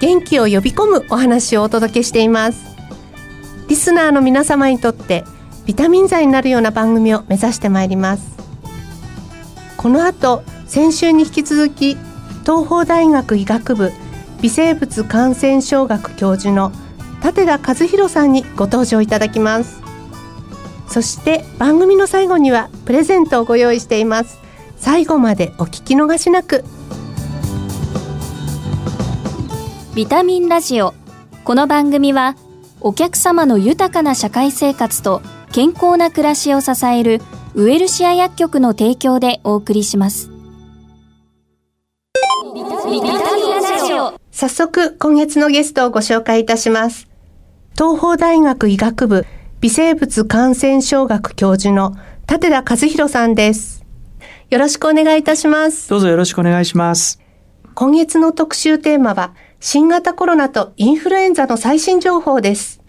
元気を呼び込むお話をお届けしています。リスナーの皆様にとってビタミン剤になるような番組を目指してまいります。この後先週に引き続き東邦大学医学部微生物感染症学教授の立田和弘さんにご登場いただきます。そして番組の最後にはプレゼントをご用意しています。最後までお聞き逃しなく。ビタミンラジオ。この番組はお客様の豊かな社会生活と健康な暮らしを支えるウェルシア薬局の提供でお送りします。ビタミンラジオ。早速今月のゲストをご紹介いたします。東邦大学医学部微生物感染症学教授の立田和弘さんです。よろしくお願いいたします。どうぞよろしくお願いします。今月の特集テーマは新型コロナとインフルエンザの最新情報です。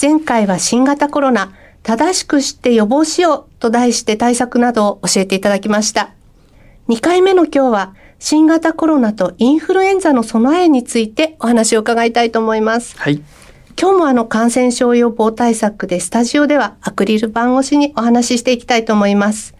前回は新型コロナ正しく知って予防しようと題して対策などを教えていただきました。2回目の今日は新型コロナとインフルエンザの備えについてお話を伺いたいと思います。はい。今日もあの感染症予防対策でスタジオではアクリル板越しにお話ししていきたいと思います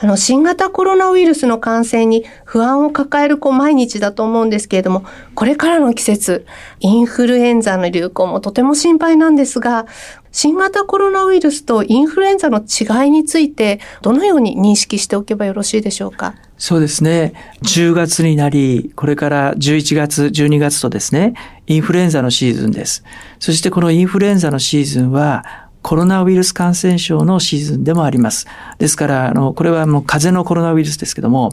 あの、新型コロナウイルスの感染に不安を抱える子毎日だと思うんですけれども、これからの季節、インフルエンザの流行もとても心配なんですが、新型コロナウイルスとインフルエンザの違いについて、どのように認識しておけばよろしいでしょうか？そうですね。10月になり、これから11月、12月とですね、インフルエンザのシーズンです。そしてこのインフルエンザのシーズンは、コロナウイルス感染症のシーズンでもあります。ですから、あの、これはもう風邪のコロナウイルスですけども、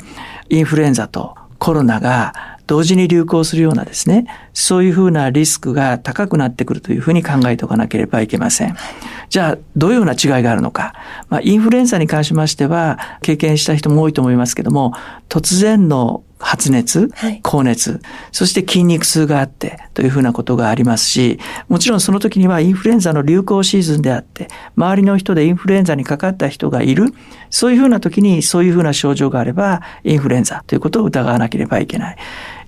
インフルエンザとコロナが同時に流行するようなですね、そういうふうなリスクが高くなってくるというふうに考えておかなければいけません。じゃあ、どういうような違いがあるのか。まあ、インフルエンザに関しましては、経験した人も多いと思いますけども、突然の発熱、高熱、そして筋肉痛があってというふうなことがありますし、もちろんその時にはインフルエンザの流行シーズンであって、周りの人でインフルエンザにかかった人がいる、そういうふうな時にそういうふうな症状があれば、インフルエンザということを疑わなければいけない。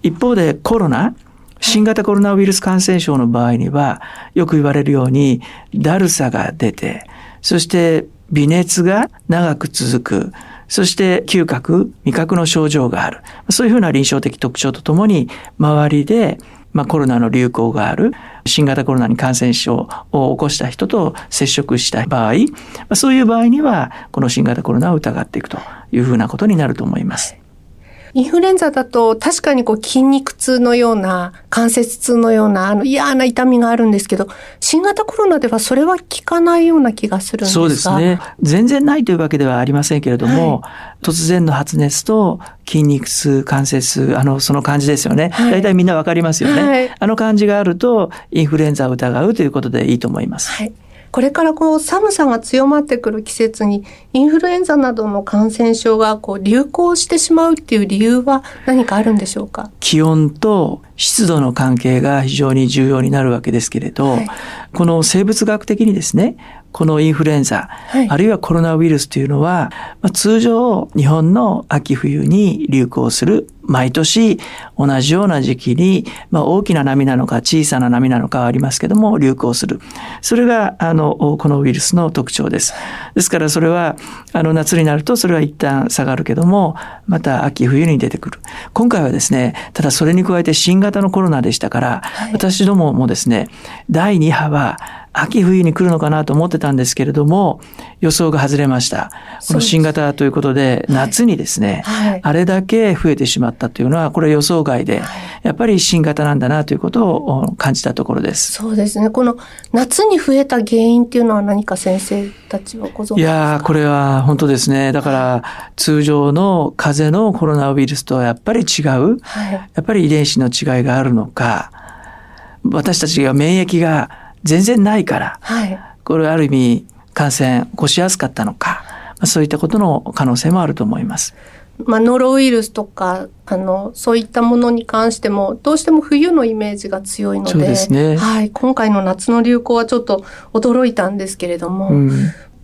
一方でコロナ、新型コロナウイルス感染症の場合には、よく言われるように、だるさが出て、そして微熱が長く続く、そして嗅覚、味覚の症状がある。そういうふうな臨床的特徴とともに、周りで、まあ、コロナの流行がある、新型コロナに感染症を起こした人と接触した場合、そういう場合には、この新型コロナを疑っていくというふうなことになると思います。インフルエンザだと確かにこう筋肉痛のような関節痛のようなあの嫌な痛みがあるんですけど、新型コロナではそれは効かないような気がするんですがそうですね。全然ないというわけではありませんけれども、はい、突然の発熱と筋肉痛、関節痛、あの、その感じですよね。はい、大体みんなわかりますよね、はい、あの感じがあると、インフルエンザを疑うということでいいと思います。はいこれからこう寒さが強まってくる季節にインフルエンザなどの感染症がこう流行してしまうっていう理由は何かあるんでしょうか？気温と湿度の関係が非常に重要になるわけですけれど、はい、この生物学的にですねこのインフルエンザ、はい、あるいはコロナウイルスというのは、まあ、通常日本の秋冬に流行する毎年同じような時期に、まあ、大きな波なのか小さな波なのかはありますけども流行する。それがあのこのウイルスの特徴です。ですからそれはあの夏になるとそれは一旦下がるけどもまた秋冬に出てくる。今回はですねただそれに加えて新型のコロナでしたから、はい、私どももですね第2波は秋冬に来るのかなと思ってたんですけれども、予想が外れました。この新型ということで、夏にですね、はいはい、あれだけ増えてしまったというのは、これ予想外で、やっぱり新型なんだなということを感じたところです。そうですね。この夏に増えた原因っていうのは何か先生たちはご存知ですか？いやこれは本当ですね。だから、通常の風邪のコロナウイルスとはやっぱり違う、はい、やっぱり遺伝子の違いがあるのか、私たちが免疫が全然ないから、はい。これある意味感染起こしやすかったのか、まあそういったことの可能性もあると思います。まあ、ノロウイルスとか、あの、そういったものに関しても、どうしても冬のイメージが強いので、ねはい。今回の夏の流行はちょっと驚いたんですけれども、うん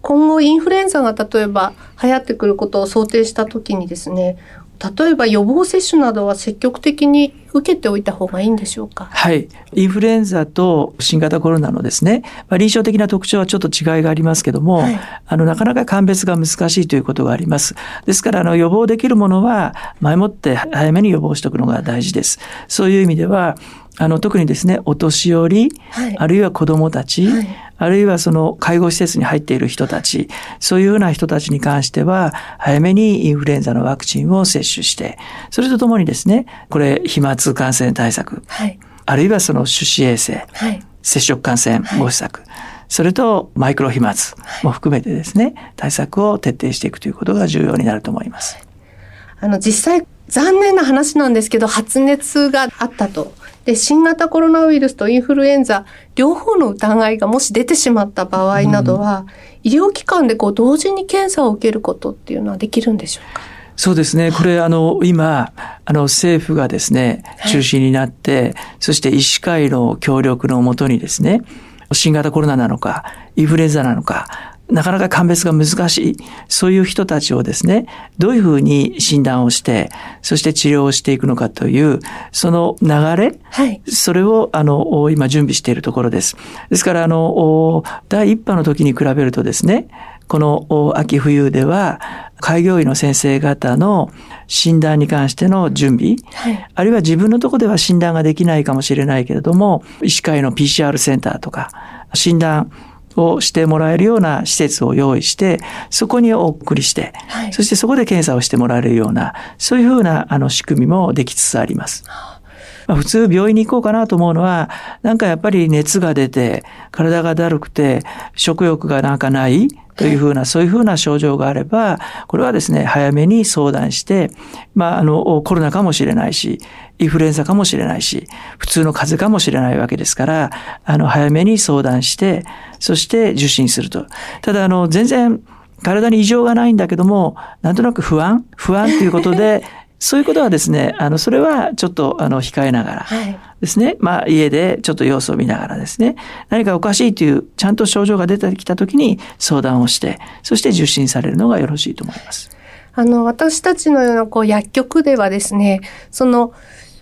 今後インフルエンザが例えば流行ってくることを想定したときにですね、例えば予防接種などは積極的に受けておいた方がいいんでしょうか？はい。インフルエンザと新型コロナのですね、まあ、臨床的な特徴はちょっと違いがありますけども、はいあの、なかなか鑑別が難しいということがあります。ですから、あの、予防できるものは、前もって早めに予防しておくのが大事です。そういう意味では、あの、特にですね、お年寄り、はいあるいは子供たち、はいあるいはその介護施設に入っている人たち、そういうような人たちに関しては、早めにインフルエンザのワクチンを接種して、それとともにですね、これ、飛沫感染対策、はい。あるいはその手指衛生、はい。接触感染防止策、それとマイクロ飛沫も含めてですね、対策を徹底していくということが重要になると思います。あの、実際、残念な話なんですけど、発熱があったと。で、新型コロナウイルスとインフルエンザ、両方の疑いがもし出てしまった場合などは、医療機関でこう、同時に検査を受けることっていうのはできるんでしょうか？そうですね。これ、あの、今、あの、政府がですね、中心になって、そして医師会の協力のもとにですね、新型コロナなのか、インフルエンザなのか、なかなか鑑別が難しい。そういう人たちをですね、どういうふうに診断をして、そして治療をしていくのかという、その流れ、はい。それを、あの、お今準備しているところです。ですから、あの、お第一波の時に比べるとですね、このお秋冬では、開業医の先生方の診断に関しての準備、はい。あるいは自分のところでは診断ができないかもしれないけれども、医師会の PCR センターとか、診断をしてもらえるような施設を用意して、そこにお送りして、はいそしてそこで検査をしてもらえるような、そういうふうなあの仕組みもできつつあります。まあ、普通病院に行こうかなと思うのは、なんかやっぱり熱が出て、体がだるくて、食欲がなんかないというふうな、そういうふうな症状があれば、これはですね、早めに相談して、まあ、あの、コロナかもしれないし、インフルエンザかもしれないし、普通の風邪かもしれないわけですから、あの、早めに相談して、そして受診すると。ただ、あの、全然、体に異常がないんだけども、なんとなく不安不安ということで、そういうことはですね、あの、それはちょっと、あの、控えながら。はい。ですね、まあ、家でちょっと様子を見ながらですね、何かおかしいという、ちゃんと症状が出てきたときに相談をして、そして受診されるのがよろしいと思います。あの、私たちのようなこう薬局ではですね、その、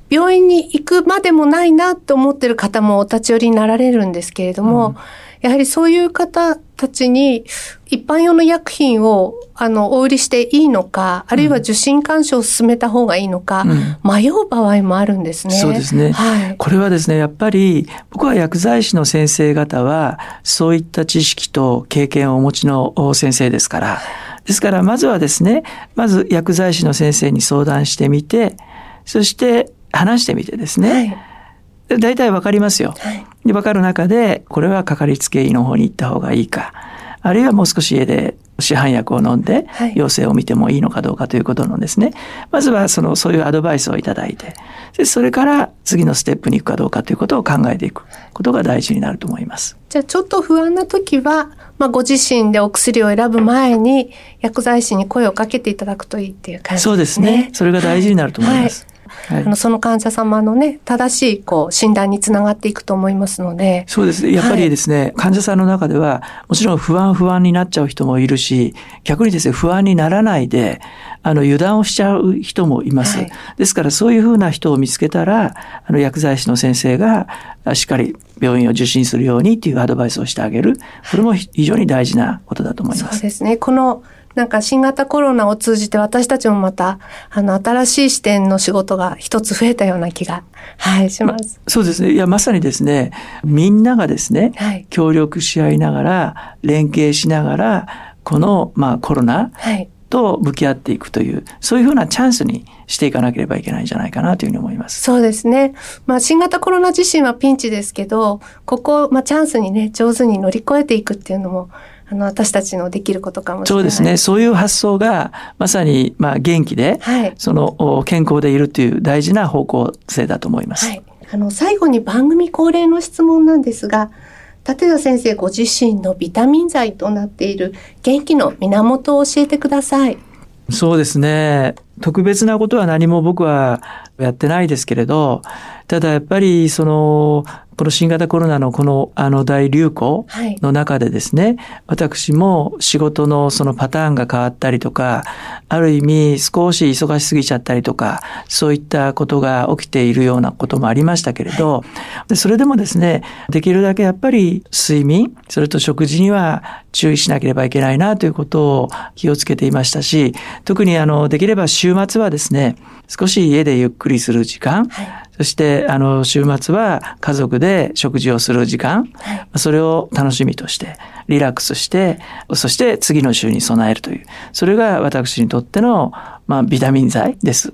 病院に行くまでもないなと思ってる方もお立ち寄りになられるんですけれども、やはりそういう方たちに一般用の薬品をあのお売りしていいのか、あるいは受診勧奨を進めた方がいいのか、迷う場合もあるんですね。そうですね。はい。これはですね、やっぱり僕は薬剤師の先生方はそういった知識と経験をお持ちの先生ですから、ですからまずはですね、まず薬剤師の先生に相談してみて、そして話してみてですね、はい。で大体わかりますよ。はい。で、わかる中で、これはかかりつけ医の方に行った方がいいか、あるいはもう少し家で市販薬を飲んではい、陽性を見てもいいのかどうかということのですね、まずはその、そういうアドバイスをいただいて、でそれから次のステップに行くかどうかということを考えていくことが大事になると思います。じゃあちょっと不安な時は、まあ、ご自身でお薬を選ぶ前に薬剤師に声をかけていただくといいっていう感じですね。そうですね。それが大事になると思います。はいあのその患者様のね、正しいこう診断につながっていくと思いますので。そうですね。やっぱりですね、患者さんの中では、もちろん不安不安になっちゃう人もいるし、逆にですね、不安にならないで、あの、油断をしちゃう人もいます。はいですから、そういうふうな人を見つけたら、あの、薬剤師の先生が、あしっかり病院を受診するようにっていうアドバイスをしてあげる。これも非常に大事なことだと思います。そうですね。この、なんか新型コロナを通じて私たちもまた、あの、新しい視点の仕事が一つ増えたような気が、はい、します。そうですね。いや、まさにですね、みんながですね、はい。協力し合いながら、連携しながら、この、まあ、コロナはい。と向き合っていくという、そういうふうなチャンスにしていかなければいけないんじゃないかなというふうに思います。そうですね。まあ、新型コロナ自身はピンチですけど、ここを、まあ、チャンスにね、上手に乗り越えていくっていうのも、あの、私たちのできることかもしれない。そうですね。そういう発想が、まさに、まあ、元気で、はい。その、お健康でいるという大事な方向性だと思います。はい。あの、最後に番組恒例の質問なんですが、立田先生ご自身のビタミン剤となっている元気の源を教えてください。そうですね。特別なことは何も僕はやってないですけれど、ただやっぱりそのこの新型コロナのこのあの大流行の中でですね、はい、私も仕事のそのパターンが変わったりとか、ある意味少し忙しすぎちゃったりとか、そういったことが起きているようなこともありましたけれど、でそれでもですね、できるだけやっぱり睡眠、それと食事には注意しなければいけないなということを気をつけていましたし、特にあの、できれば週末はですね、少し家でゆっくりする時間、はいそして、あの、週末は家族で食事をする時間、はい、それを楽しみとして、リラックスして、そして次の週に備えるという、それが私にとっての、まあ、ビタミン剤です。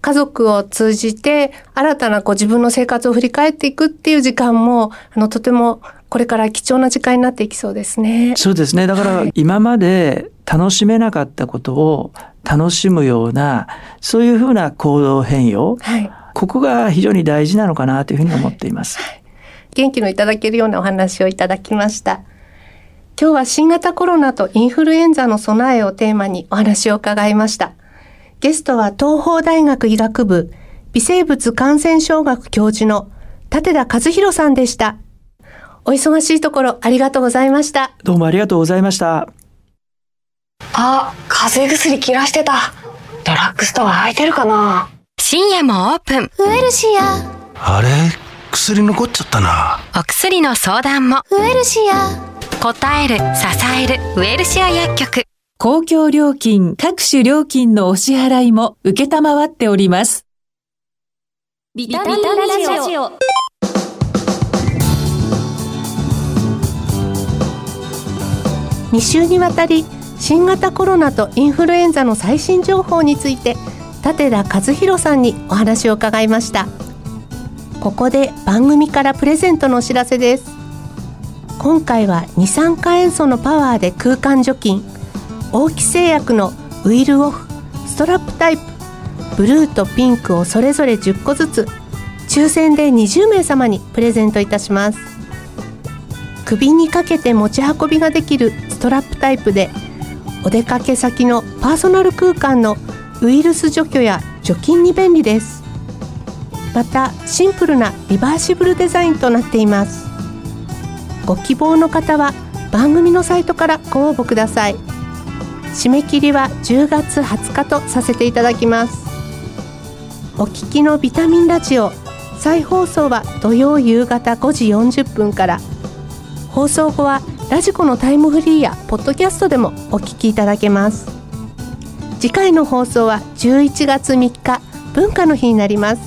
家族を通じて、新たなこう自分の生活を振り返っていくっていう時間も、あの、とてもこれから貴重な時間になっていきそうですね。そうですね。だから今まで楽しめなかったことを楽しむような、そういうふうな行動変容。はいここが非常に大事なのかなというふうに思っています。元気のいただけるようなお話をいただきました。今日は新型コロナとインフルエンザの備えをテーマにお話を伺いました。ゲストは東邦大学医学部微生物感染症学教授の立田和弘さんでした。お忙しいところありがとうございました。どうもありがとうございました。あ、風邪薬切らしてた。ドラッグストア空いてるかな深夜もオープン。ウエルシア。あれ？薬残っちゃったな。お薬の相談も。ウエルシア。答える、支える、ウエルシア薬局。公共料金、各種料金のお支払いも受けたまわっております。ビタミンラジオ。2週にわたり新型コロナとインフルエンザの最新情報について立田和弘さんにお話を伺いました。ここで番組からプレゼントのお知らせです。今回は二酸化塩素のパワーで空間除菌大木製薬のウィルオフストラップタイプブルーとピンクをそれぞれ10個ずつ抽選で20名様にプレゼントいたします。首にかけて持ち運びができるストラップタイプでお出かけ先のパーソナル空間のウイルス除去や除菌に便利です。またシンプルなリバーシブルデザインとなっています。ご希望の方は番組のサイトからご応募ください。締め切りは10月20日とさせていただきます。お聞きのビタミンラジオ再放送は土曜夕方5時40分から。放送後はラジコのタイムフリーやポッドキャストでもお聞きいただけます。次回の放送は11月3日文化の日になります。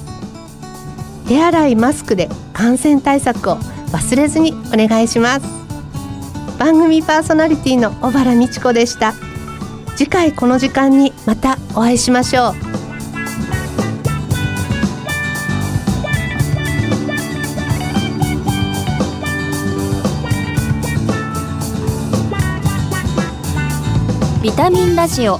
手洗いマスクで感染対策を忘れずにお願いします。番組パーソナリティの小原美智子でした。次回この時間にまたお会いしましょう。ビタミンラジオ